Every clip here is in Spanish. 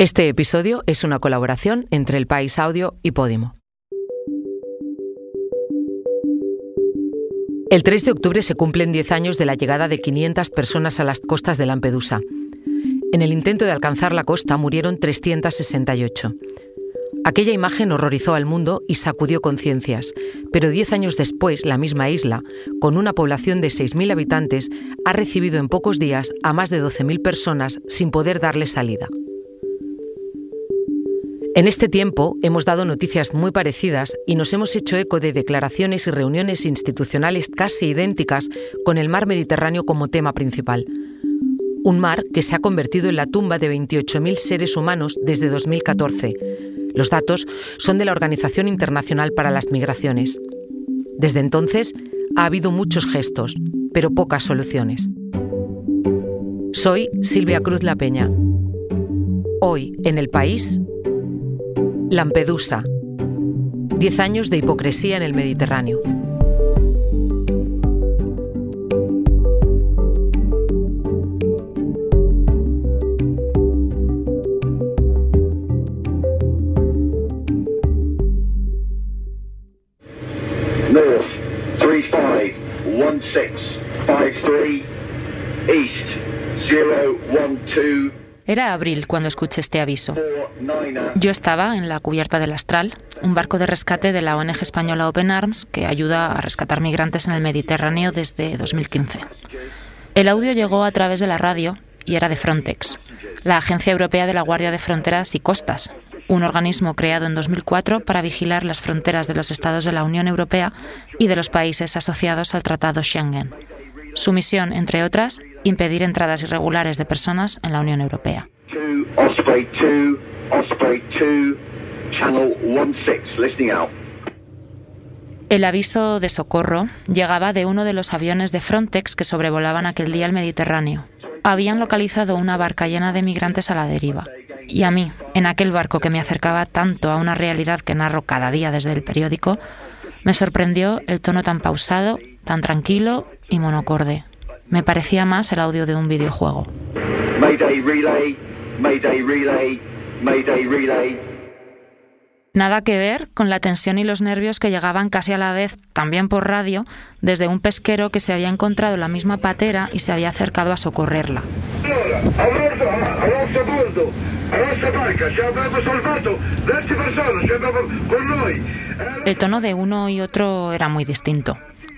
Este episodio es una colaboración entre El País Audio y Podimo. El 3 de octubre se cumplen 10 años de la llegada de 500 personas a las costas de Lampedusa. En el intento de alcanzar la costa murieron 368. Aquella imagen horrorizó al mundo y sacudió conciencias, pero diez años después la misma isla, con una población de 6.000 habitantes, ha recibido en pocos días a más de 12.000 personas sin poder darle salida. En este tiempo hemos dado noticias muy parecidas y nos hemos hecho eco de declaraciones y reuniones institucionales casi idénticas con el mar Mediterráneo como tema principal. Un mar que se ha convertido en la tumba de 28.000 seres humanos desde 2014 los datos son de la Organización Internacional para las Migraciones. Desde entonces ha habido muchos gestos, pero pocas soluciones. Soy Silvia Cruz La Peña. Hoy, en el país, Lampedusa. Diez años de hipocresía en el Mediterráneo. Era abril cuando escuché este aviso. Yo estaba en la cubierta del Astral, un barco de rescate de la ONG española Open Arms que ayuda a rescatar migrantes en el Mediterráneo desde 2015. El audio llegó a través de la radio y era de Frontex, la Agencia Europea de la Guardia de Fronteras y Costas, un organismo creado en 2004 para vigilar las fronteras de los estados de la Unión Europea y de los países asociados al Tratado Schengen. Su misión, entre otras, impedir entradas irregulares de personas en la Unión Europea. El aviso de socorro llegaba de uno de los aviones de Frontex que sobrevolaban aquel día el Mediterráneo. Habían localizado una barca llena de migrantes a la deriva. Y a mí, en aquel barco que me acercaba tanto a una realidad que narro cada día desde el periódico, me sorprendió el tono tan pausado, tan tranquilo y monocorde. Me parecía más el audio de un videojuego. Nada que ver con la tensión y los nervios que llegaban casi a la vez, también por radio, desde un pesquero que se había encontrado la misma patera y se había acercado a socorrerla. El tono de uno y otro era muy distinto.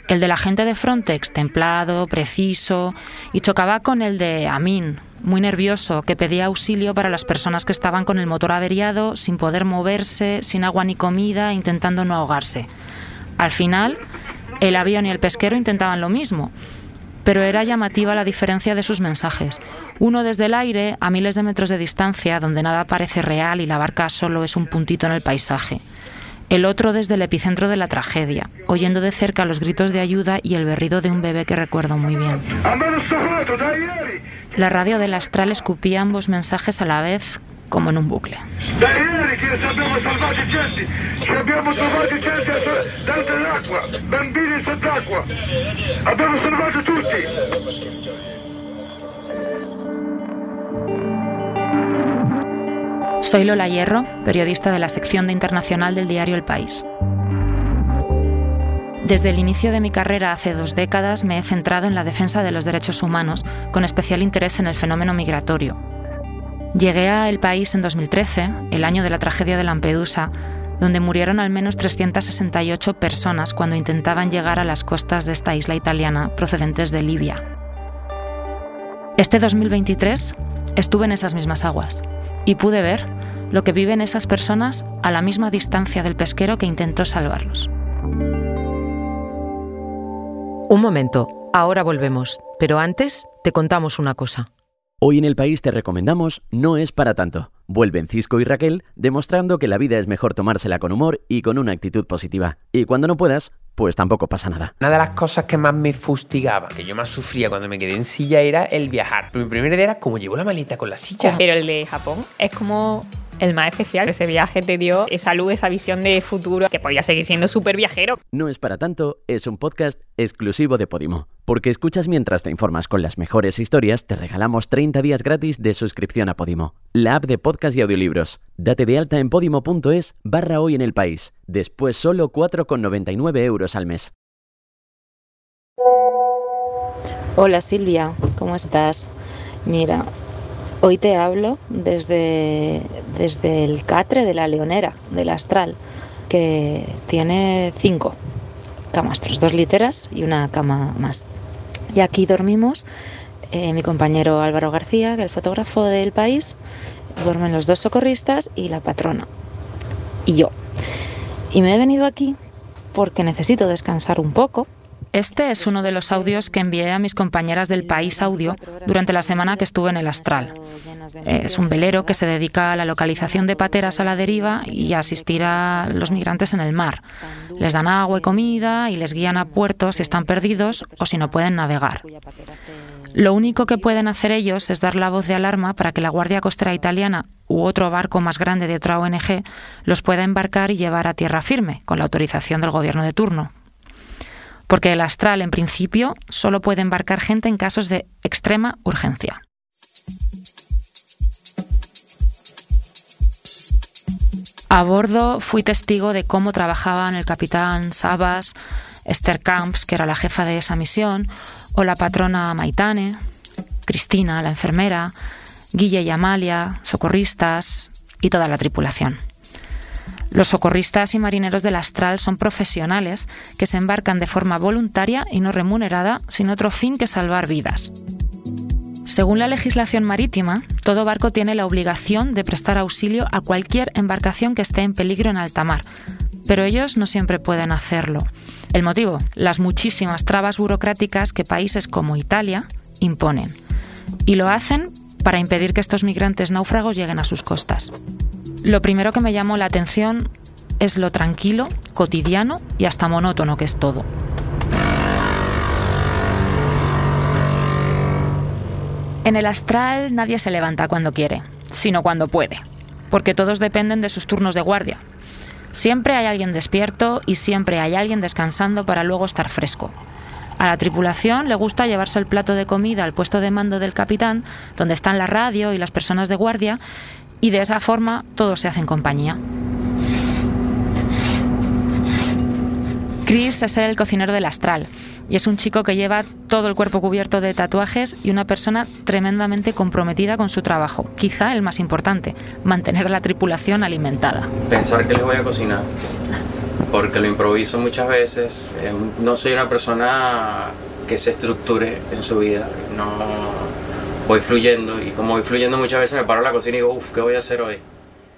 El de la gente de Frontex, templado, preciso, y chocaba con el de Amin, muy nervioso, que pedía auxilio para las personas que estaban con el motor averiado, sin poder moverse, sin agua ni comida, intentando no ahogarse. Al final, el avión y el pesquero intentaban lo mismo, pero era llamativa la diferencia de sus mensajes. Uno desde el aire, a miles de metros de distancia, donde nada parece real y la barca solo es un puntito en el paisaje el otro desde el epicentro de la tragedia, oyendo de cerca los gritos de ayuda y el berrido de un bebé que recuerdo muy bien. La radio del astral escupía ambos mensajes a la vez, como en un bucle. Soy Lola Hierro, periodista de la sección de internacional del diario El País. Desde el inicio de mi carrera hace dos décadas me he centrado en la defensa de los derechos humanos, con especial interés en el fenómeno migratorio. Llegué a El País en 2013, el año de la tragedia de Lampedusa, donde murieron al menos 368 personas cuando intentaban llegar a las costas de esta isla italiana procedentes de Libia. Este 2023 estuve en esas mismas aguas y pude ver lo que viven esas personas a la misma distancia del pesquero que intentó salvarlos. Un momento, ahora volvemos, pero antes te contamos una cosa. Hoy en el país te recomendamos No es para tanto. Vuelven Cisco y Raquel demostrando que la vida es mejor tomársela con humor y con una actitud positiva. Y cuando no puedas, pues tampoco pasa nada. Una de las cosas que más me fustigaba, que yo más sufría cuando me quedé en silla, era el viajar. Mi primera idea era cómo llevo la maleta con la silla. Pero el de Japón es como el más especial. Ese viaje te dio esa luz, esa visión de futuro, que podía seguir siendo súper viajero. No es para tanto, es un podcast exclusivo de Podimo. Porque escuchas mientras te informas con las mejores historias, te regalamos 30 días gratis de suscripción a Podimo, la app de podcast y audiolibros. Date de alta en podimo.es barra hoy en el país. Después solo 4,99 euros al mes. Hola Silvia, ¿cómo estás? Mira, hoy te hablo desde, desde el catre de la Leonera, del Astral, que tiene cinco camastros, dos literas y una cama más. Y aquí dormimos eh, mi compañero Álvaro García, que es el fotógrafo del país, duermen los dos socorristas y la patrona. Y yo. Y me he venido aquí porque necesito descansar un poco este es uno de los audios que envié a mis compañeras del País Audio durante la semana que estuve en el Astral. Es un velero que se dedica a la localización de pateras a la deriva y a asistir a los migrantes en el mar. Les dan agua y comida y les guían a puertos si están perdidos o si no pueden navegar. Lo único que pueden hacer ellos es dar la voz de alarma para que la Guardia Costera Italiana u otro barco más grande de otra ONG los pueda embarcar y llevar a tierra firme, con la autorización del gobierno de turno porque el Astral, en principio, solo puede embarcar gente en casos de extrema urgencia. A bordo fui testigo de cómo trabajaban el capitán Sabas, Esther Camps, que era la jefa de esa misión, o la patrona Maitane, Cristina, la enfermera, Guille y Amalia, socorristas y toda la tripulación. Los socorristas y marineros del Astral son profesionales que se embarcan de forma voluntaria y no remunerada sin otro fin que salvar vidas. Según la legislación marítima, todo barco tiene la obligación de prestar auxilio a cualquier embarcación que esté en peligro en alta mar, pero ellos no siempre pueden hacerlo. El motivo, las muchísimas trabas burocráticas que países como Italia imponen. Y lo hacen para impedir que estos migrantes náufragos lleguen a sus costas. Lo primero que me llamó la atención es lo tranquilo, cotidiano y hasta monótono que es todo. En el astral nadie se levanta cuando quiere, sino cuando puede, porque todos dependen de sus turnos de guardia. Siempre hay alguien despierto y siempre hay alguien descansando para luego estar fresco. A la tripulación le gusta llevarse el plato de comida al puesto de mando del capitán, donde están la radio y las personas de guardia, y de esa forma todo se hace en compañía. Chris es el cocinero del astral y es un chico que lleva todo el cuerpo cubierto de tatuajes y una persona tremendamente comprometida con su trabajo. Quizá el más importante, mantener la tripulación alimentada. Pensar que les voy a cocinar, porque lo improviso muchas veces. Eh, no soy una persona que se estructure en su vida. No, voy fluyendo y como voy fluyendo muchas veces me paro en la cocina y digo, uff, ¿qué voy a hacer hoy?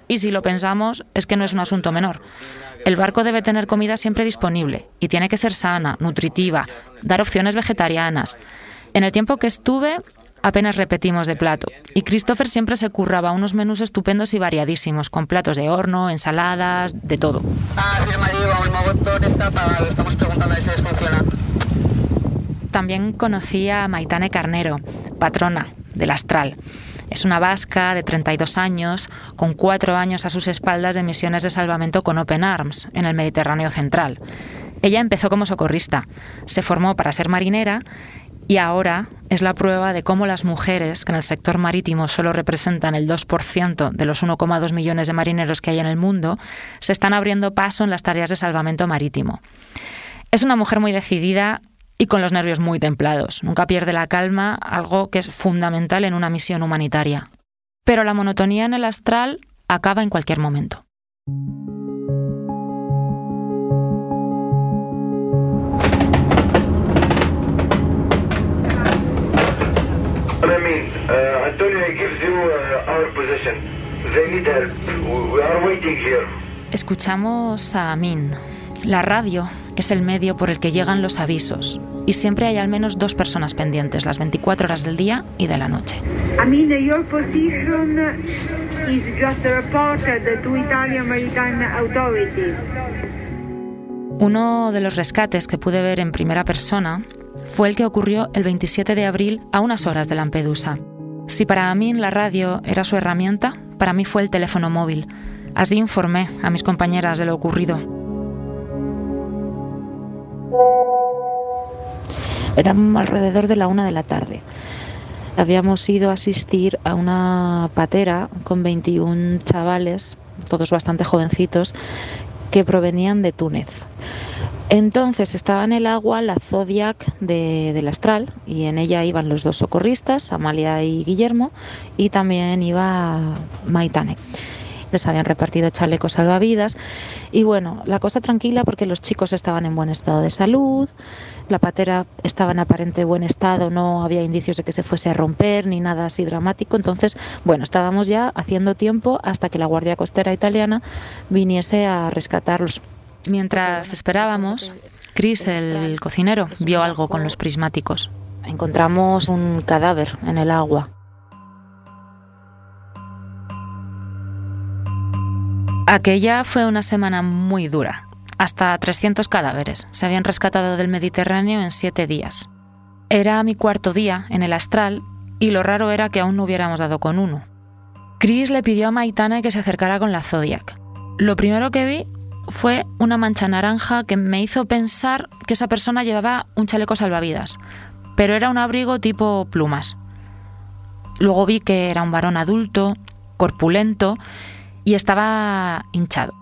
Y si lo pensamos, es que no es un asunto menor. El barco debe tener comida siempre disponible y tiene que ser sana, nutritiva, dar opciones vegetarianas. En el tiempo que estuve, apenas repetimos de plato. Y Christopher siempre se curraba unos menús estupendos y variadísimos, con platos de horno, ensaladas, de todo. También conocí a Maitane Carnero, patrona, del Astral. Es una vasca de 32 años, con cuatro años a sus espaldas de misiones de salvamento con Open Arms en el Mediterráneo Central. Ella empezó como socorrista, se formó para ser marinera y ahora es la prueba de cómo las mujeres, que en el sector marítimo solo representan el 2% de los 1,2 millones de marineros que hay en el mundo, se están abriendo paso en las tareas de salvamento marítimo. Es una mujer muy decidida y con los nervios muy templados. Nunca pierde la calma, algo que es fundamental en una misión humanitaria. Pero la monotonía en el astral acaba en cualquier momento. Escuchamos a Amin. La radio es el medio por el que llegan los avisos y siempre hay al menos dos personas pendientes las 24 horas del día y de la noche. Uno de los rescates que pude ver en primera persona fue el que ocurrió el 27 de abril a unas horas de Lampedusa. Si para Amin la radio era su herramienta para mí fue el teléfono móvil. Así informé a mis compañeras de lo ocurrido. Era alrededor de la una de la tarde. Habíamos ido a asistir a una patera con 21 chavales, todos bastante jovencitos, que provenían de Túnez. Entonces estaba en el agua la Zodiac de, del Astral y en ella iban los dos socorristas, Amalia y Guillermo, y también iba Maitane les habían repartido chalecos salvavidas y bueno, la cosa tranquila porque los chicos estaban en buen estado de salud, la patera estaba en aparente buen estado, no había indicios de que se fuese a romper ni nada así dramático, entonces bueno, estábamos ya haciendo tiempo hasta que la Guardia Costera italiana viniese a rescatarlos. Mientras esperábamos, Chris, el cocinero, vio algo con los prismáticos. Encontramos un cadáver en el agua. Aquella fue una semana muy dura. Hasta 300 cadáveres se habían rescatado del Mediterráneo en siete días. Era mi cuarto día en el astral y lo raro era que aún no hubiéramos dado con uno. Chris le pidió a Maitana que se acercara con la Zodiac. Lo primero que vi fue una mancha naranja que me hizo pensar que esa persona llevaba un chaleco salvavidas, pero era un abrigo tipo plumas. Luego vi que era un varón adulto, corpulento y estaba hinchado.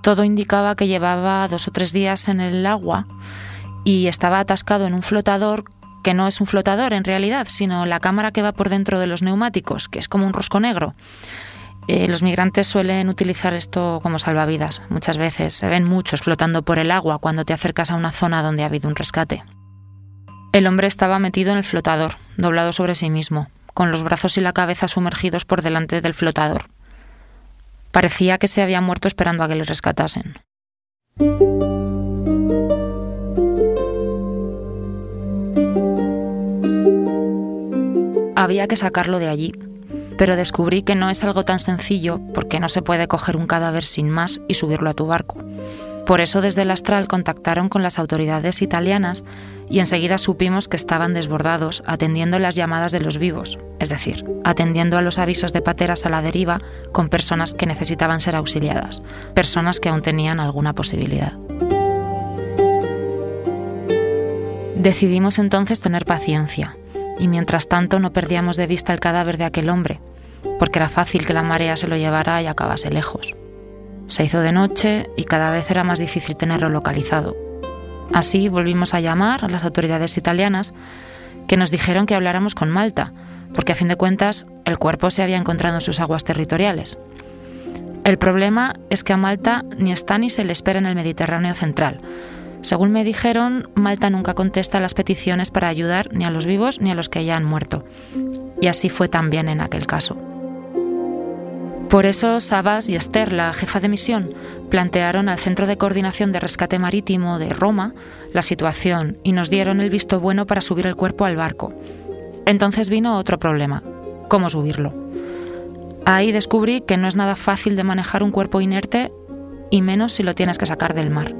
Todo indicaba que llevaba dos o tres días en el agua y estaba atascado en un flotador que no es un flotador en realidad, sino la cámara que va por dentro de los neumáticos, que es como un rosco negro. Eh, los migrantes suelen utilizar esto como salvavidas. Muchas veces se ven muchos flotando por el agua cuando te acercas a una zona donde ha habido un rescate. El hombre estaba metido en el flotador, doblado sobre sí mismo, con los brazos y la cabeza sumergidos por delante del flotador. Parecía que se había muerto esperando a que le rescatasen. Había que sacarlo de allí, pero descubrí que no es algo tan sencillo porque no se puede coger un cadáver sin más y subirlo a tu barco. Por eso desde el Astral contactaron con las autoridades italianas y enseguida supimos que estaban desbordados atendiendo las llamadas de los vivos, es decir, atendiendo a los avisos de pateras a la deriva con personas que necesitaban ser auxiliadas, personas que aún tenían alguna posibilidad. Decidimos entonces tener paciencia y mientras tanto no perdíamos de vista el cadáver de aquel hombre, porque era fácil que la marea se lo llevara y acabase lejos. Se hizo de noche y cada vez era más difícil tenerlo localizado. Así volvimos a llamar a las autoridades italianas que nos dijeron que habláramos con Malta, porque a fin de cuentas el cuerpo se había encontrado en sus aguas territoriales. El problema es que a Malta ni está ni se le espera en el Mediterráneo central. Según me dijeron, Malta nunca contesta las peticiones para ayudar ni a los vivos ni a los que ya han muerto. Y así fue también en aquel caso. Por eso Sabas y Esther, la jefa de misión, plantearon al Centro de Coordinación de Rescate Marítimo de Roma la situación y nos dieron el visto bueno para subir el cuerpo al barco. Entonces vino otro problema, cómo subirlo. Ahí descubrí que no es nada fácil de manejar un cuerpo inerte y menos si lo tienes que sacar del mar.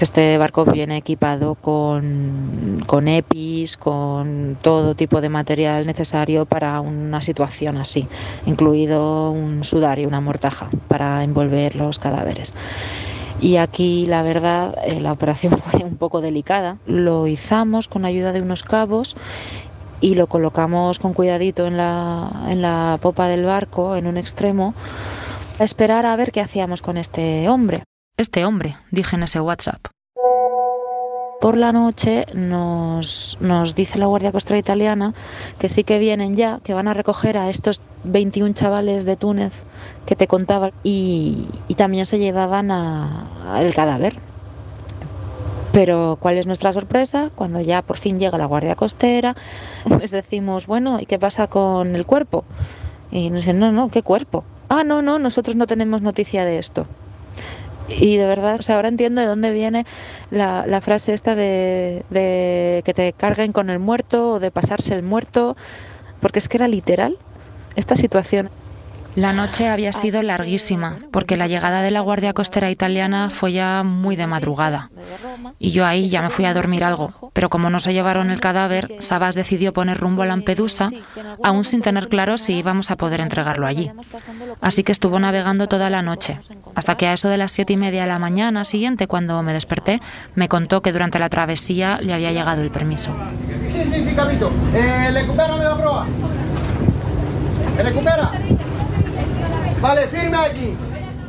Este barco viene equipado con, con EPIs, con todo tipo de material necesario para una situación así, incluido un sudario, una mortaja para envolver los cadáveres. Y aquí, la verdad, eh, la operación fue un poco delicada. Lo izamos con ayuda de unos cabos y lo colocamos con cuidadito en la, en la popa del barco, en un extremo, a esperar a ver qué hacíamos con este hombre. Este hombre, dije en ese WhatsApp. Por la noche nos, nos dice la Guardia Costera Italiana que sí que vienen ya, que van a recoger a estos 21 chavales de Túnez que te contaba y, y también se llevaban al cadáver. Pero ¿cuál es nuestra sorpresa? Cuando ya por fin llega la Guardia Costera, les decimos, bueno, ¿y qué pasa con el cuerpo? Y nos dicen, no, no, ¿qué cuerpo? Ah, no, no, nosotros no tenemos noticia de esto. Y de verdad, o sea, ahora entiendo de dónde viene la, la frase esta de, de, que te carguen con el muerto o de pasarse el muerto, porque es que era literal esta situación. La noche había sido larguísima, porque la llegada de la Guardia Costera italiana fue ya muy de madrugada. Y yo ahí ya me fui a dormir algo, pero como no se llevaron el cadáver, Sabas decidió poner rumbo a Lampedusa, aún sin tener claro si íbamos a poder entregarlo allí. Así que estuvo navegando toda la noche, hasta que a eso de las siete y media de la mañana siguiente, cuando me desperté, me contó que durante la travesía le había llegado el permiso. Sí, sí, sí, capito. Eh, la prueba. recupera? Vale, firme aquí.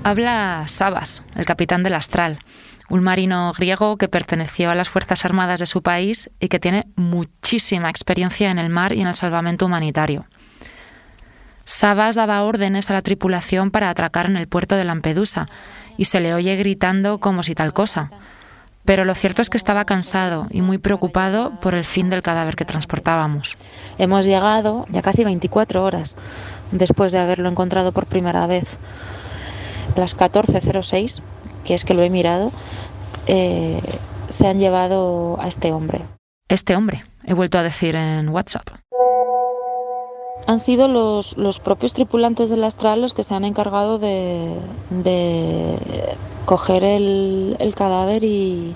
Habla Sabas, el capitán del Astral, un marino griego que perteneció a las Fuerzas Armadas de su país y que tiene muchísima experiencia en el mar y en el salvamento humanitario. Sabas daba órdenes a la tripulación para atracar en el puerto de Lampedusa y se le oye gritando como si tal cosa. Pero lo cierto es que estaba cansado y muy preocupado por el fin del cadáver que transportábamos. Hemos llegado ya casi 24 horas después de haberlo encontrado por primera vez. A las 14.06, que es que lo he mirado, eh, se han llevado a este hombre. Este hombre, he vuelto a decir en WhatsApp. Han sido los, los propios tripulantes del Astral los que se han encargado de, de coger el, el cadáver y,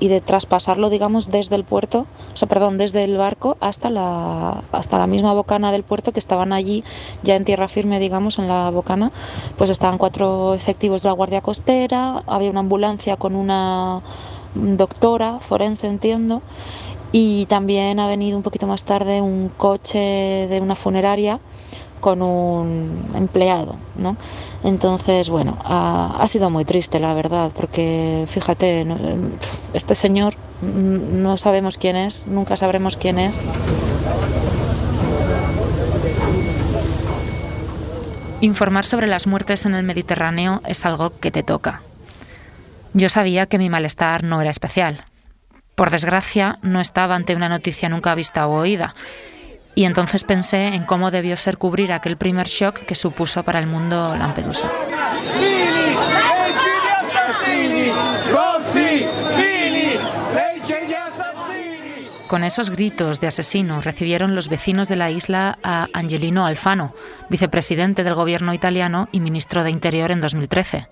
y de traspasarlo, digamos, desde el puerto, o sea, perdón, desde el barco hasta la, hasta la misma bocana del puerto que estaban allí ya en tierra firme, digamos, en la bocana, pues estaban cuatro efectivos de la Guardia Costera, había una ambulancia con una doctora forense, entiendo, y también ha venido un poquito más tarde un coche de una funeraria con un empleado, ¿no? Entonces, bueno, ha, sido muy triste, la verdad, porque fíjate, este señor no sabemos quién es, nunca sabremos quién es. Informar sobre las muertes en el Mediterráneo es algo que te toca. Yo sabía que mi malestar no era especial. Por desgracia, no estaba ante una noticia nunca vista o oída, y entonces pensé en cómo debió ser cubrir aquel primer shock que supuso para el mundo Lampedusa. Con esos gritos de asesino recibieron los vecinos de la isla a Angelino Alfano, vicepresidente del gobierno italiano y ministro de Interior en 2013.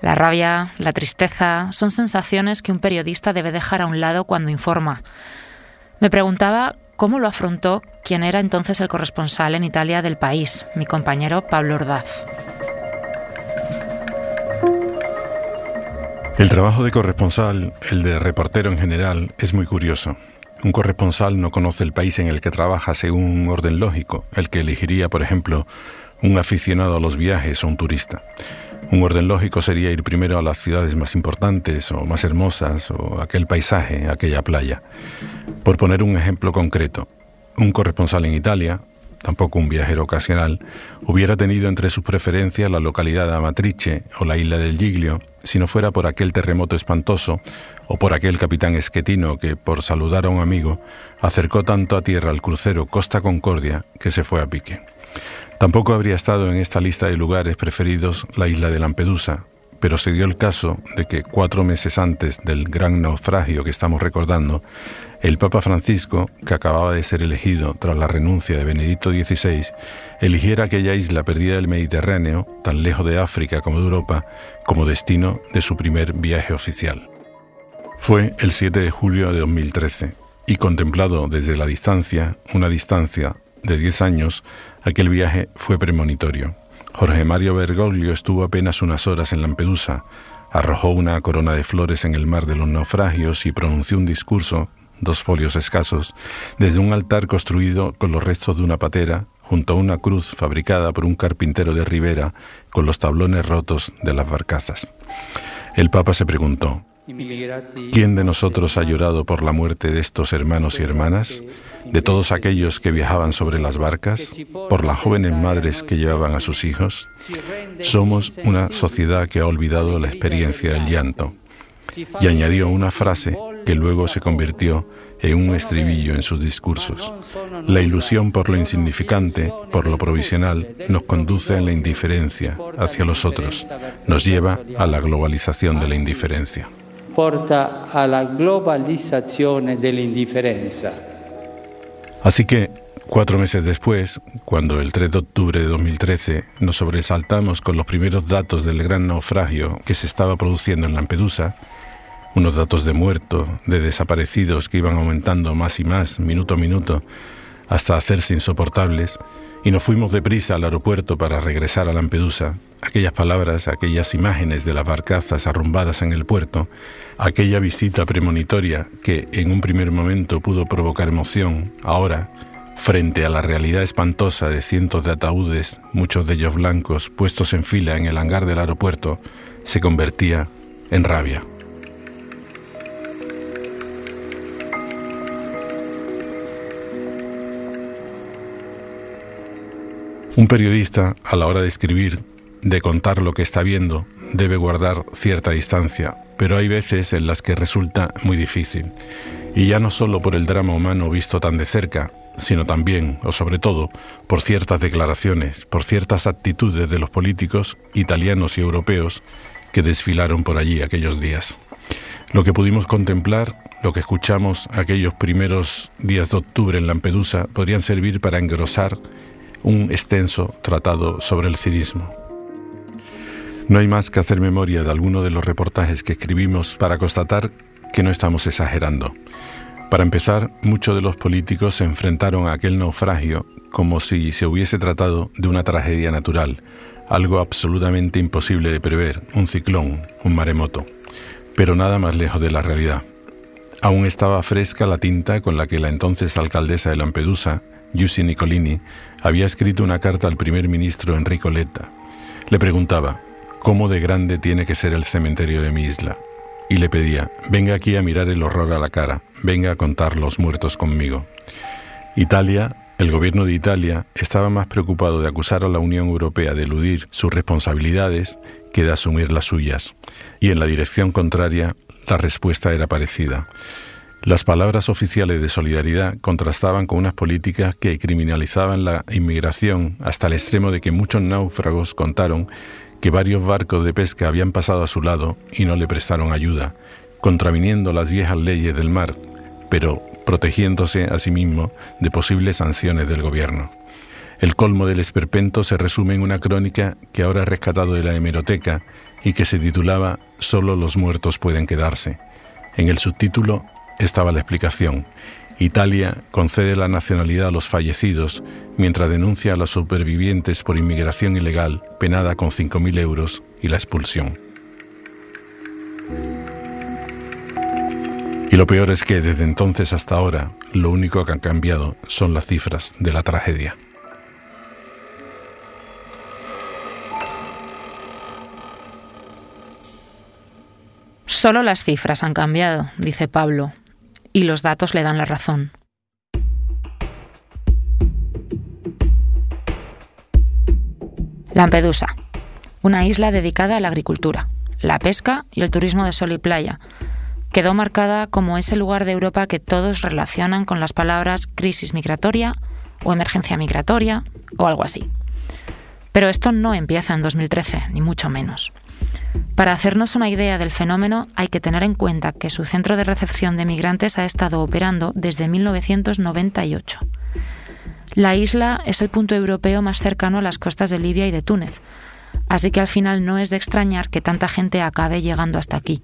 La rabia, la tristeza son sensaciones que un periodista debe dejar a un lado cuando informa. Me preguntaba cómo lo afrontó quien era entonces el corresponsal en Italia del país, mi compañero Pablo Ordaz. El trabajo de corresponsal, el de reportero en general, es muy curioso. Un corresponsal no conoce el país en el que trabaja según un orden lógico, el que elegiría, por ejemplo, un aficionado a los viajes o un turista. Un orden lógico sería ir primero a las ciudades más importantes o más hermosas o aquel paisaje, aquella playa. Por poner un ejemplo concreto, un corresponsal en Italia, tampoco un viajero ocasional, hubiera tenido entre sus preferencias la localidad de Amatrice o la isla del Giglio, si no fuera por aquel terremoto espantoso o por aquel capitán esquetino que, por saludar a un amigo, acercó tanto a tierra al crucero Costa Concordia que se fue a pique. Tampoco habría estado en esta lista de lugares preferidos la isla de Lampedusa, pero se dio el caso de que cuatro meses antes del gran naufragio que estamos recordando, el Papa Francisco, que acababa de ser elegido tras la renuncia de Benedicto XVI, eligiera aquella isla perdida del Mediterráneo, tan lejos de África como de Europa, como destino de su primer viaje oficial. Fue el 7 de julio de 2013 y contemplado desde la distancia, una distancia de 10 años, aquel viaje fue premonitorio. Jorge Mario Bergoglio estuvo apenas unas horas en Lampedusa, arrojó una corona de flores en el mar de los naufragios y pronunció un discurso, dos folios escasos, desde un altar construido con los restos de una patera, junto a una cruz fabricada por un carpintero de Ribera con los tablones rotos de las barcazas. El Papa se preguntó, ¿Quién de nosotros ha llorado por la muerte de estos hermanos y hermanas, de todos aquellos que viajaban sobre las barcas, por las jóvenes madres que llevaban a sus hijos? Somos una sociedad que ha olvidado la experiencia del llanto. Y añadió una frase que luego se convirtió en un estribillo en sus discursos. La ilusión por lo insignificante, por lo provisional, nos conduce a la indiferencia hacia los otros, nos lleva a la globalización de la indiferencia porta a la globalización de la indiferencia. Así que, Cuatro meses después, cuando el 3 de octubre de 2013 nos sobresaltamos con los primeros datos del gran naufragio que se estaba produciendo en Lampedusa, unos datos de muertos, de desaparecidos que iban aumentando más y más, minuto a minuto, hasta hacerse insoportables, y nos fuimos deprisa al aeropuerto para regresar a Lampedusa, aquellas palabras, aquellas imágenes de las barcazas arrumbadas en el puerto, aquella visita premonitoria que en un primer momento pudo provocar emoción, ahora, frente a la realidad espantosa de cientos de ataúdes, muchos de ellos blancos, puestos en fila en el hangar del aeropuerto, se convertía en rabia. Un periodista, a la hora de escribir, de contar lo que está viendo, debe guardar cierta distancia, pero hay veces en las que resulta muy difícil. Y ya no solo por el drama humano visto tan de cerca, sino también, o sobre todo, por ciertas declaraciones, por ciertas actitudes de los políticos italianos y europeos que desfilaron por allí aquellos días. Lo que pudimos contemplar, lo que escuchamos aquellos primeros días de octubre en Lampedusa, podrían servir para engrosar un extenso tratado sobre el cinismo. No hay más que hacer memoria de alguno de los reportajes que escribimos para constatar que no estamos exagerando. Para empezar, muchos de los políticos se enfrentaron a aquel naufragio como si se hubiese tratado de una tragedia natural, algo absolutamente imposible de prever, un ciclón, un maremoto, pero nada más lejos de la realidad. Aún estaba fresca la tinta con la que la entonces alcaldesa de Lampedusa, Giussi Nicolini, había escrito una carta al primer ministro Enrico Letta. Le preguntaba, ¿cómo de grande tiene que ser el cementerio de mi isla? Y le pedía, venga aquí a mirar el horror a la cara, venga a contar los muertos conmigo. Italia, el gobierno de Italia, estaba más preocupado de acusar a la Unión Europea de eludir sus responsabilidades que de asumir las suyas. Y en la dirección contraria, la respuesta era parecida. Las palabras oficiales de solidaridad contrastaban con unas políticas que criminalizaban la inmigración hasta el extremo de que muchos náufragos contaron que varios barcos de pesca habían pasado a su lado y no le prestaron ayuda, contraviniendo las viejas leyes del mar, pero protegiéndose a sí mismo de posibles sanciones del gobierno. El colmo del esperpento se resume en una crónica que ahora he rescatado de la hemeroteca y que se titulaba Solo los muertos pueden quedarse. En el subtítulo estaba la explicación. Italia concede la nacionalidad a los fallecidos mientras denuncia a los supervivientes por inmigración ilegal penada con 5.000 euros y la expulsión. Y lo peor es que desde entonces hasta ahora lo único que han cambiado son las cifras de la tragedia. Solo las cifras han cambiado, dice Pablo, y los datos le dan la razón. Lampedusa, una isla dedicada a la agricultura, la pesca y el turismo de sol y playa. Quedó marcada como ese lugar de Europa que todos relacionan con las palabras crisis migratoria o emergencia migratoria o algo así. Pero esto no empieza en 2013, ni mucho menos. Para hacernos una idea del fenómeno hay que tener en cuenta que su centro de recepción de migrantes ha estado operando desde 1998. La isla es el punto europeo más cercano a las costas de Libia y de Túnez, así que al final no es de extrañar que tanta gente acabe llegando hasta aquí.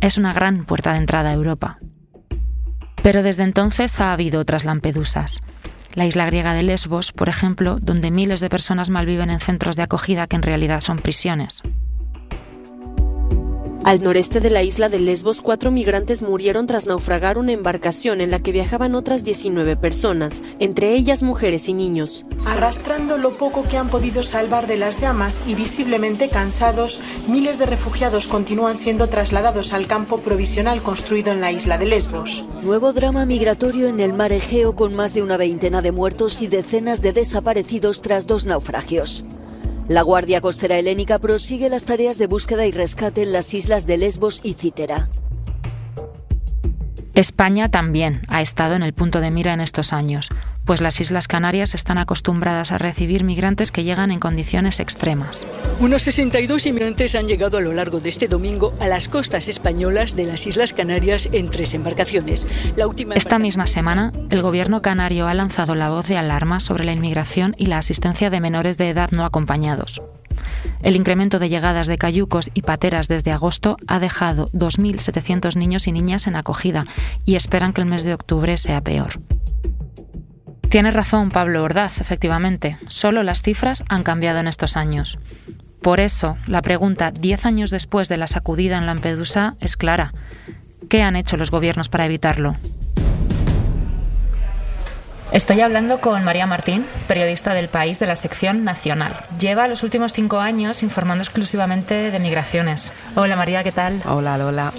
Es una gran puerta de entrada a Europa. Pero desde entonces ha habido otras Lampedusas. La isla griega de Lesbos, por ejemplo, donde miles de personas malviven en centros de acogida que en realidad son prisiones. Al noreste de la isla de Lesbos, cuatro migrantes murieron tras naufragar una embarcación en la que viajaban otras 19 personas, entre ellas mujeres y niños. Arrastrando lo poco que han podido salvar de las llamas y visiblemente cansados, miles de refugiados continúan siendo trasladados al campo provisional construido en la isla de Lesbos. Nuevo drama migratorio en el mar Egeo con más de una veintena de muertos y decenas de desaparecidos tras dos naufragios. La Guardia Costera Helénica prosigue las tareas de búsqueda y rescate en las islas de Lesbos y Cítera. España también ha estado en el punto de mira en estos años, pues las Islas Canarias están acostumbradas a recibir migrantes que llegan en condiciones extremas. Unos 62 inmigrantes han llegado a lo largo de este domingo a las costas españolas de las Islas Canarias en tres embarcaciones. La última Esta misma semana, el gobierno canario ha lanzado la voz de alarma sobre la inmigración y la asistencia de menores de edad no acompañados. El incremento de llegadas de cayucos y pateras desde agosto ha dejado 2.700 niños y niñas en acogida y esperan que el mes de octubre sea peor. Tiene razón Pablo Ordaz, efectivamente. Solo las cifras han cambiado en estos años. Por eso, la pregunta, 10 años después de la sacudida en Lampedusa, es clara. ¿Qué han hecho los gobiernos para evitarlo? Estoy hablando con María Martín, periodista del País de la sección Nacional. Lleva los últimos cinco años informando exclusivamente de migraciones. Hola María, ¿qué tal? Hola, Lola.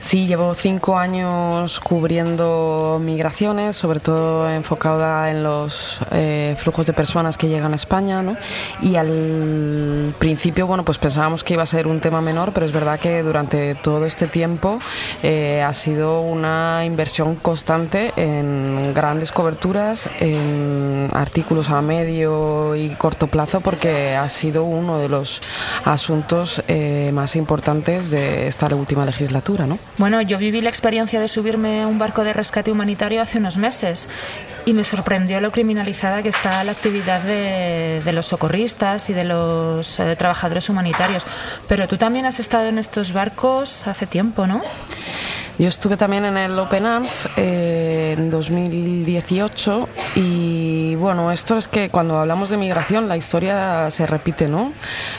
Sí, llevo cinco años cubriendo migraciones, sobre todo enfocada en los eh, flujos de personas que llegan a España, ¿no? Y al principio, bueno, pues pensábamos que iba a ser un tema menor, pero es verdad que durante todo este tiempo eh, ha sido una inversión constante en grandes coberturas, en artículos a medio y corto plazo, porque ha sido uno de los asuntos eh, más importantes de esta última legislatura, ¿no? Bueno, yo viví la experiencia de subirme a un barco de rescate humanitario hace unos meses y me sorprendió lo criminalizada que está la actividad de, los socorristas y de los eh, trabajadores humanitarios. Pero tú también has estado en estos barcos hace tiempo, ¿no? Yo estuve también en el Open Arms eh, en 2018 y bueno, esto es que cuando hablamos de migración la historia se repite, ¿no?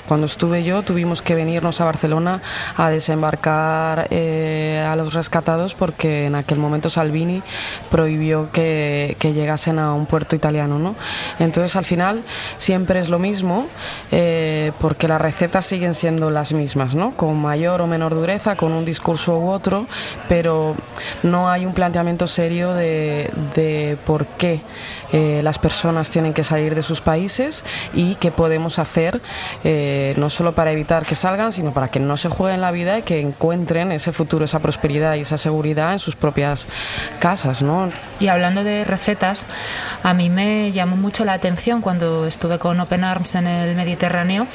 Cuando estuve yo tuvimos que venirnos a Barcelona a desembarcar eh, a los rescatados porque en aquel momento Salvini prohibió que, llegasen a un puerto italiano, ¿no? Entonces al final siempre es lo mismo eh, porque las recetas siguen siendo las mismas, ¿no? Con mayor o menor dureza, con un discurso u otro, pero no hay un planteamiento serio de, por qué eh, las personas tienen que salir de sus países y qué podemos hacer eh, no solo para evitar que salgan, sino para que no se jueguen la vida y que encuentren ese futuro, esa prosperidad y esa seguridad en sus propias casas. ¿no? Y hablando de recetas, a mí me llamó mucho la atención cuando estuve con Open Arms en el Mediterráneo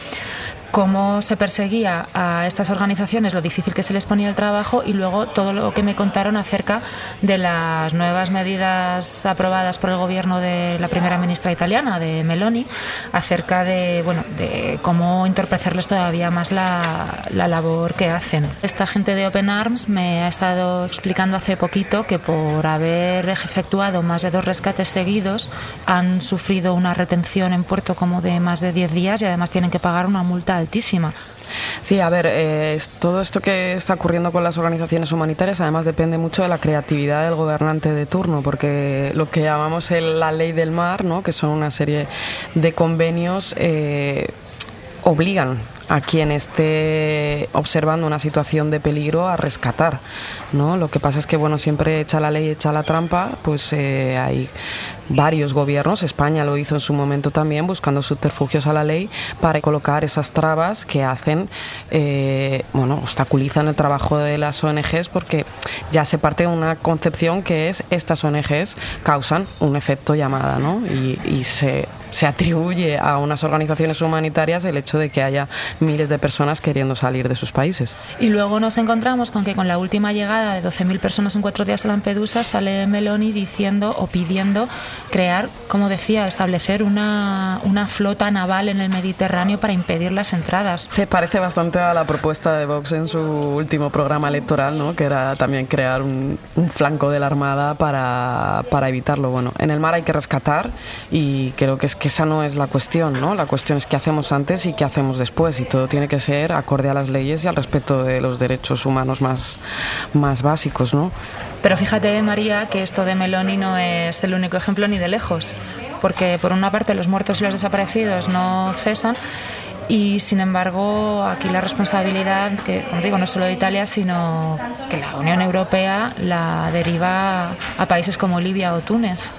cómo se perseguía a estas organizaciones, lo difícil que se les ponía el trabajo y luego todo lo que me contaron acerca de las nuevas medidas aprobadas por el gobierno de la primera ministra italiana, de Meloni, acerca de, bueno, de cómo interpretarles todavía más la, la labor que hacen. Esta gente de Open Arms me ha estado explicando hace poquito que por haber efectuado más de dos rescates seguidos han sufrido una retención en puerto como de más de 10 días y además tienen que pagar una multa Sí, a ver, eh, todo esto que está ocurriendo con las organizaciones humanitarias además depende mucho de la creatividad del gobernante de turno, porque lo que llamamos el, la ley del mar, ¿no? que son una serie de convenios, eh, obligan a quien esté observando una situación de peligro a rescatar. ¿No? Lo que pasa es que bueno, siempre echa la ley, echa la trampa, pues eh, hay varios gobiernos, España lo hizo en su momento también, buscando subterfugios a la ley para colocar esas trabas que hacen, eh, bueno, obstaculizan el trabajo de las ONGs porque ya se parte de una concepción que es estas ONGs causan un efecto llamada, ¿no? Y, y se se atribuye a unas organizaciones humanitarias el hecho de que haya miles de personas queriendo salir de sus países. Y luego nos encontramos con que con la última llegada de 12.000 personas en cuatro días a Lampedusa sale Meloni diciendo o pidiendo crear, como decía, establecer una, una flota naval en el Mediterráneo para impedir las entradas. Se parece bastante a la propuesta de Vox en su último programa electoral, ¿no? que era también crear un, un flanco de la Armada para, para evitarlo. Bueno, en el mar hay que rescatar y creo que es que esa no es la cuestión, ¿no? La cuestión es qué hacemos antes y qué hacemos después y todo tiene que ser acorde a las leyes y al respeto de los derechos humanos más, más básicos, ¿no? Pero fíjate, María, que esto de Meloni no es el único ejemplo ni de lejos, porque por una parte los muertos y los desaparecidos no cesan y sin embargo aquí la responsabilidad, que como digo, no solo de Italia, sino que la Unión Europea la deriva a países como Libia o Túnez.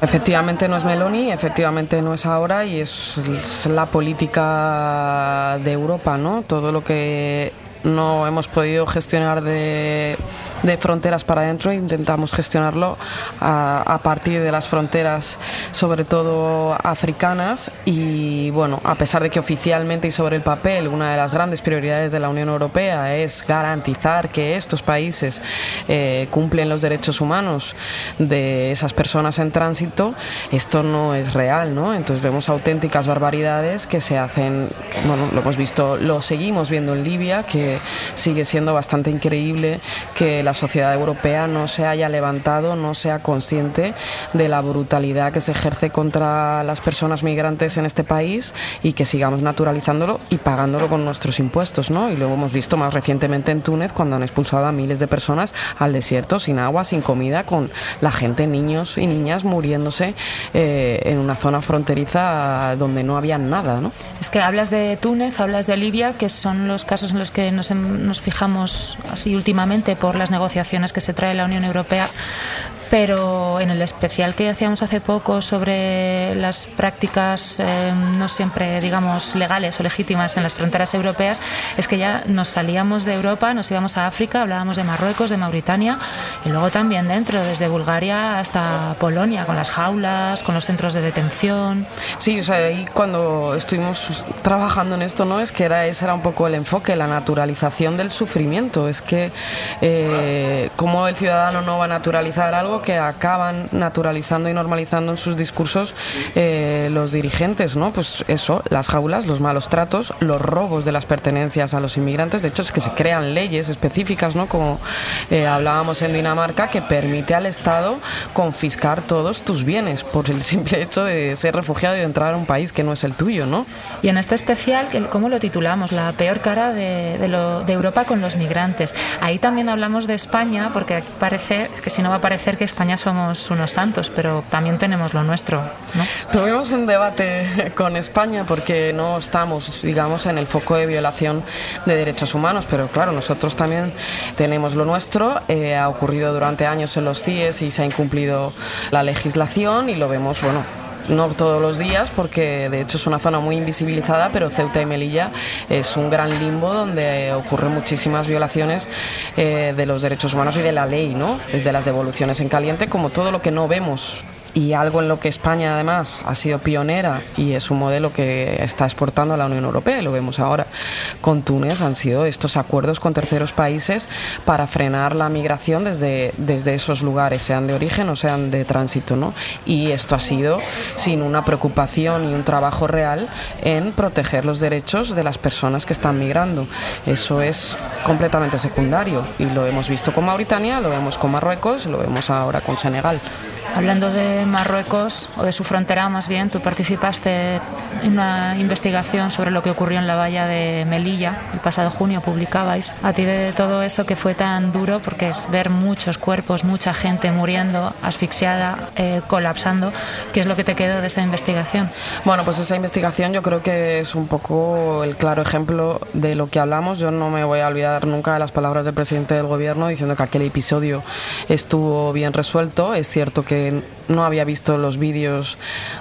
Efectivamente no es Meloni, efectivamente no es ahora y es, la política de Europa, ¿no? Todo lo que no hemos podido gestionar de de fronteras para adentro, intentamos gestionarlo a, partir de las fronteras, sobre todo africanas. Y bueno, a pesar de que oficialmente y sobre el papel una de las grandes prioridades de la Unión Europea es garantizar que estos países eh, cumplen los derechos humanos de esas personas en tránsito, esto no es real, ¿no? Entonces vemos auténticas barbaridades que se hacen, bueno, lo hemos visto, lo seguimos viendo en Libia, que sigue siendo bastante increíble que la sociedad europea no se haya levantado, no sea consciente de la brutalidad que se ejerce contra las personas migrantes en este país y que sigamos naturalizándolo y pagándolo con nuestros impuestos, ¿no? Y lo hemos visto más recientemente en Túnez cuando han expulsado a miles de personas al desierto sin agua, sin comida, con la gente, niños y niñas muriéndose eh, en una zona fronteriza donde no había nada, ¿no? Es que hablas de Túnez, hablas de Libia, que son los casos en los que nos, nos fijamos así últimamente por las negociaciones que se trae la Unión Europea pero en el especial que hacíamos hace poco sobre las prácticas eh, no siempre, digamos, legales o legítimas en las fronteras europeas, es que ya nos salíamos de Europa, nos íbamos a África, hablábamos de Marruecos, de Mauritania y luego también dentro, desde Bulgaria hasta Polonia, con las jaulas, con los centros de detención. Sí, o sea, ahí cuando estuvimos trabajando en esto, ¿no? Es que era, ese era un poco el enfoque, la naturalización del sufrimiento. Es que, eh, ¿cómo el ciudadano no va a naturalizar algo? Que acaban naturalizando y normalizando en sus discursos eh, los dirigentes, ¿no? Pues eso, las jaulas, los malos tratos, los robos de las pertenencias a los inmigrantes. De hecho, es que se crean leyes específicas, ¿no? Como eh, hablábamos en Dinamarca, que permite al Estado confiscar todos tus bienes por el simple hecho de ser refugiado y entrar a un país que no es el tuyo, ¿no? Y en este especial, ¿cómo lo titulamos? La peor cara de, de Europa con los migrantes. Ahí también hablamos de España, porque parece que si no va a parecer que España somos unos santos, pero también tenemos lo nuestro. ¿no? Tuvimos un debate con España porque no estamos, digamos, en el foco de violación de derechos humanos, pero claro, nosotros también tenemos lo nuestro. Eh, ha ocurrido durante años en los CIES y se ha incumplido la legislación y lo vemos, bueno, no todos los días, porque de hecho es una zona muy invisibilizada, pero Ceuta y Melilla es un gran limbo donde ocurren muchísimas violaciones eh, de los derechos humanos y de la ley, ¿no? Desde las devoluciones en caliente, como todo lo que no vemos y algo en lo que España además ha sido pionera y es un modelo que está exportando a la Unión Europea, y lo vemos ahora con Túnez, han sido estos acuerdos con terceros países para frenar la migración desde, desde esos lugares, sean de origen o sean de tránsito. ¿no? Y esto ha sido sin una preocupación y un trabajo real en proteger los derechos de las personas que están migrando. Eso es completamente secundario y lo hemos visto con Mauritania, lo vemos con Marruecos, lo vemos ahora con Senegal. Hablando de Marruecos, o de su frontera más bien, tú participaste en una investigación sobre lo que ocurrió en la valla de Melilla, el pasado junio publicabais. A ti de todo eso que fue tan duro, porque es ver muchos cuerpos, mucha gente muriendo, asfixiada, eh, colapsando, ¿qué es lo que te quedó de esa investigación? Bueno, pues esa investigación yo creo que es un poco el claro ejemplo de lo que hablamos. Yo no me voy a olvidar nunca de las palabras del presidente del gobierno diciendo que aquel episodio estuvo bien resuelto. Es cierto que no había visto los vídeos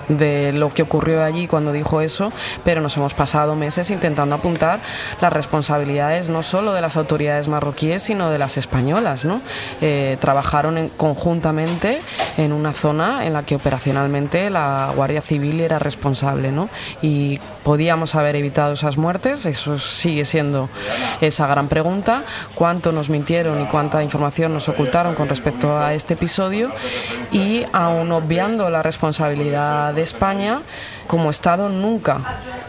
de lo que ocurrió allí cuando dijo eso, pero nos hemos pasado meses intentando apuntar las responsabilidades no solo de las autoridades marroquíes, sino de las españolas. ¿no? Eh, trabajaron conjuntamente en una zona en la que operacionalmente la Guardia Civil era responsable ¿no? y podíamos haber evitado esas muertes, eso sigue siendo esa gran pregunta, cuánto nos mintieron y cuánta información nos ocultaron con respecto a este episodio y aún obviando la responsabilidad de España, como Estado nunca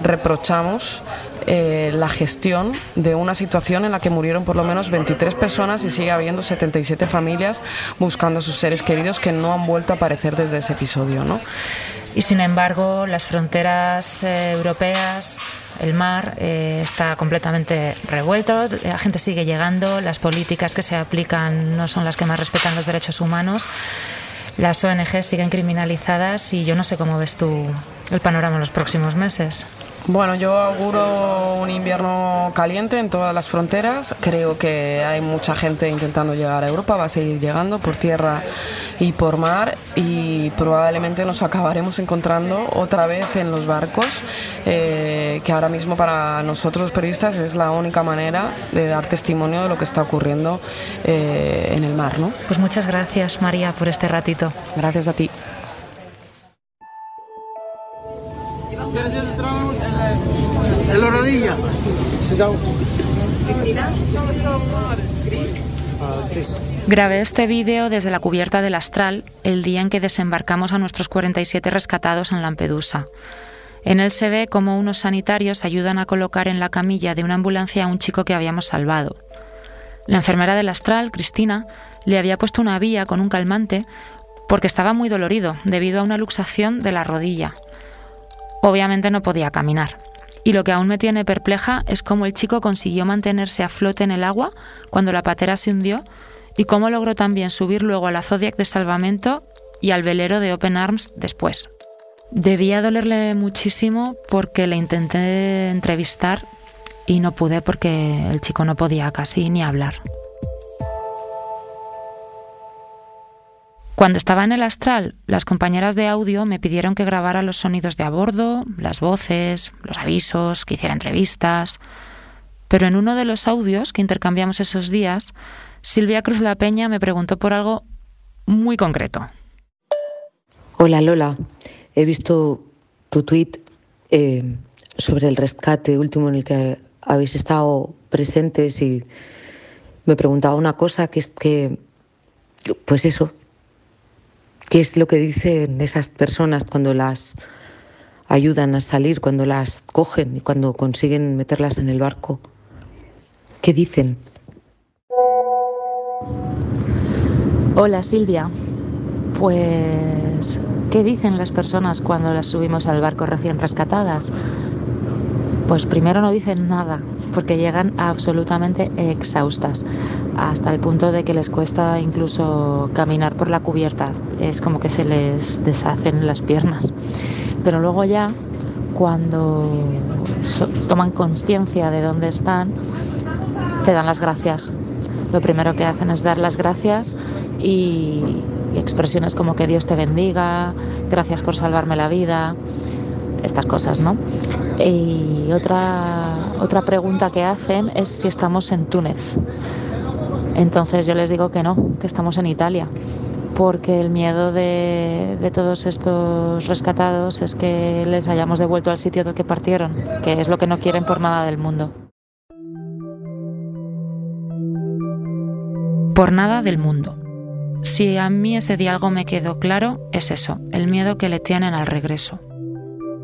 reprochamos eh, la gestión de una situación en la que murieron por lo menos 23 personas y sigue habiendo 77 familias buscando a sus seres queridos que no han vuelto a aparecer desde ese episodio. ¿no? Y sin embargo, las fronteras eh, europeas el mar eh, está completamente revuelto, la gente sigue llegando, las políticas que se aplican no son las que más respetan los derechos humanos las ONG siguen criminalizadas y yo no sé cómo ves tú el panorama en los próximos meses. Bueno, yo auguro un invierno caliente en todas las fronteras. Creo que hay mucha gente intentando llegar a Europa, va a seguir llegando por tierra y por mar y probablemente nos acabaremos encontrando otra vez en los barcos, eh, que ahora mismo para nosotros los periodistas es la única manera de dar testimonio de lo que está ocurriendo eh, en el mar. ¿no? Pues muchas gracias María por este ratito. Gracias a ti. La rodilla. Grabé este vídeo desde la cubierta del Astral el día en que desembarcamos a nuestros 47 rescatados en Lampedusa. En él se ve cómo unos sanitarios ayudan a colocar en la camilla de una ambulancia a un chico que habíamos salvado. La enfermera del Astral, Cristina, le había puesto una vía con un calmante porque estaba muy dolorido debido a una luxación de la rodilla. Obviamente no podía caminar. Y lo que aún me tiene perpleja es cómo el chico consiguió mantenerse a flote en el agua cuando la patera se hundió y cómo logró también subir luego a la Zodiac de salvamento y al velero de Open Arms después. Debía dolerle muchísimo porque le intenté entrevistar y no pude porque el chico no podía casi ni hablar. Cuando estaba en el astral, las compañeras de audio me pidieron que grabara los sonidos de a bordo, las voces, los avisos, que hiciera entrevistas. Pero en uno de los audios que intercambiamos esos días, Silvia Cruz La Peña me preguntó por algo muy concreto. Hola Lola, he visto tu tweet eh, sobre el rescate último en el que habéis estado presentes y me preguntaba una cosa que es que, pues eso, ¿Qué es lo que dicen esas personas cuando las ayudan a salir, cuando las cogen y cuando consiguen meterlas en el barco? ¿Qué dicen? Hola Silvia. Pues, ¿qué dicen las personas cuando las subimos al barco recién rescatadas? Pues primero no dicen nada, porque llegan absolutamente exhaustas, hasta el punto de que les cuesta incluso caminar por la cubierta. Es como que se les deshacen las piernas. Pero luego ya, cuando toman conciencia de dónde están, te dan las gracias. Lo primero que hacen es dar las gracias y, y expresiones como que Dios te bendiga, gracias por salvarme la vida, estas cosas, ¿no? Y otra, otra pregunta que hacen es si estamos en Túnez. Entonces yo les digo que no, que estamos en Italia, porque el miedo de, todos estos rescatados es que les hayamos devuelto al sitio del que partieron, que es lo que no quieren por nada del mundo. Por nada del mundo. Si a mí ese algo me quedó claro, es eso, el miedo que le tienen al regreso.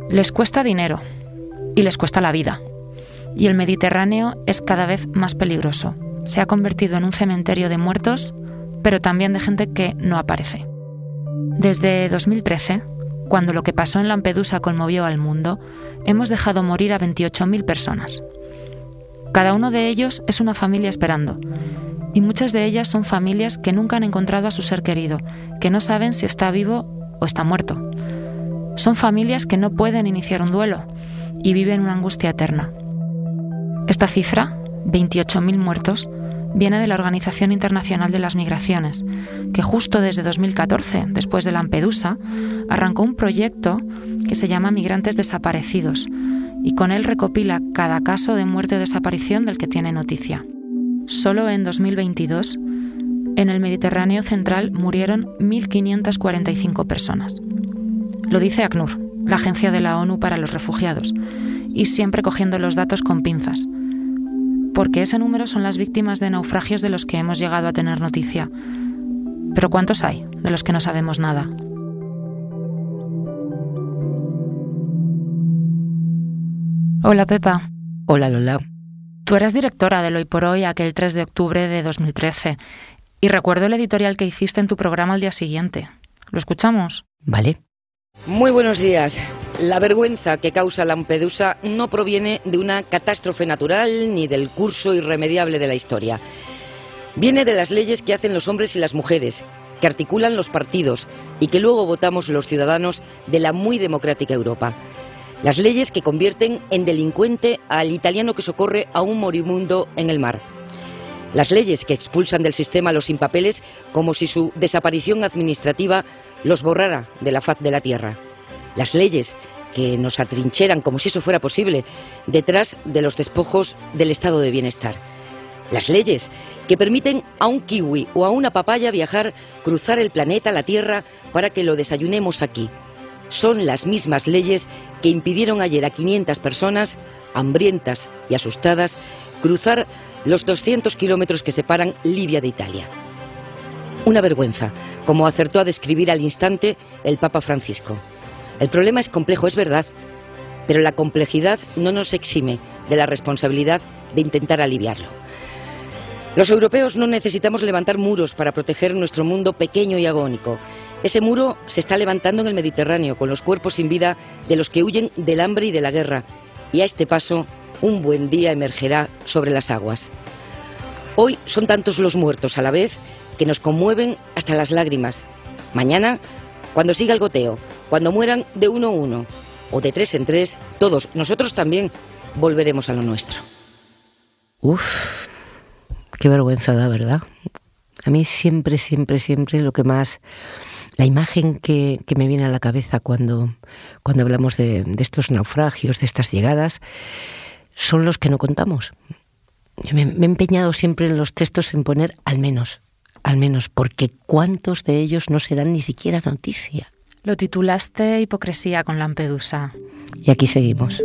Les cuesta dinero y les cuesta la vida. Y el Mediterráneo es cada vez más peligroso. Se ha convertido en un cementerio de muertos, pero también de gente que no aparece. Desde 2013, cuando lo que pasó en Lampedusa conmovió al mundo, hemos dejado morir a 28.000 personas. Cada uno de ellos es una familia esperando, y muchas de ellas son familias que nunca han encontrado a su ser querido, que no saben si está vivo o está muerto. Son familias que no pueden iniciar un duelo y viven una angustia eterna. Esta cifra, 28.000 muertos, viene de la Organización Internacional de las Migraciones, que justo desde 2014, después de Lampedusa, arrancó un proyecto que se llama Migrantes Desaparecidos y con él recopila cada caso de muerte o desaparición del que tiene noticia. Solo en 2022, en el Mediterráneo central murieron 1.545 personas. Lo dice ACNUR, la Agencia de la ONU para los Refugiados, y siempre cogiendo los datos con pinzas, porque ese número son las víctimas de naufragios de los que hemos llegado a tener noticia. Pero ¿cuántos hay de los que no sabemos nada? Hola Pepa. Hola Lola. Tú eras directora del Hoy por Hoy aquel 3 de octubre de 2013 y recuerdo el editorial que hiciste en tu programa al día siguiente. ¿Lo escuchamos? Vale. Muy buenos días. La vergüenza que causa Lampedusa no proviene de una catástrofe natural ni del curso irremediable de la historia. Viene de las leyes que hacen los hombres y las mujeres, que articulan los partidos y que luego votamos los ciudadanos de la muy democrática Europa. Las leyes que convierten en delincuente al italiano que socorre a un moribundo en el mar. Las leyes que expulsan del sistema a los sin papeles como si su desaparición administrativa los borrara de la faz de la tierra. Las leyes que nos atrincheran como si eso fuera posible detrás de los despojos del estado de bienestar. Las leyes que permiten a un kiwi o a una papaya viajar, cruzar el planeta, la Tierra, para que lo desayunemos aquí. Son las mismas leyes que impidieron ayer a 500 personas, hambrientas y asustadas, cruzar los 200 kilómetros que separan Libia de Italia. Una vergüenza, como acertó a describir al instante el Papa Francisco. El problema es complejo, es verdad, pero la complejidad no nos exime de la responsabilidad de intentar aliviarlo. Los europeos no necesitamos levantar muros para proteger nuestro mundo pequeño y agónico. Ese muro se está levantando en el Mediterráneo con los cuerpos sin vida de los que huyen del hambre y de la guerra. Y a este paso, un buen día emergerá sobre las aguas. Hoy son tantos los muertos a la vez que nos conmueven hasta las lágrimas. Mañana, cuando siga el goteo, cuando mueran de uno a uno o de tres en tres, todos, nosotros también, volveremos a lo nuestro. Uf, qué vergüenza da, ¿verdad? A mí siempre, siempre, siempre lo que más... La imagen que, me viene a la cabeza cuando, cuando hablamos de, estos naufragios, de estas llegadas, son los que no contamos. Yo me, me he empeñado siempre en los textos en poner al menos, al menos, porque cuántos de ellos no serán ni siquiera noticia. Lo titulaste Hipocresía con Lampedusa. Y aquí seguimos.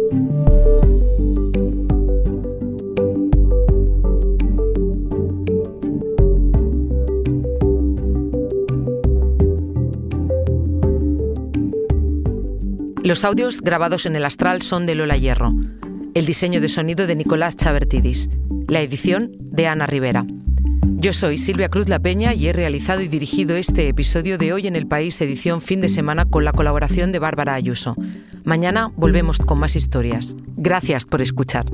Los audios grabados en el astral son de Lola Hierro. El diseño de sonido de Nicolás Chavertidis. La edición de Ana Rivera. Yo soy Silvia Cruz La Peña y he realizado y dirigido este episodio de Hoy en el País, edición fin de semana, con la colaboración de Bárbara Ayuso. Mañana volvemos con más historias. Gracias por escuchar.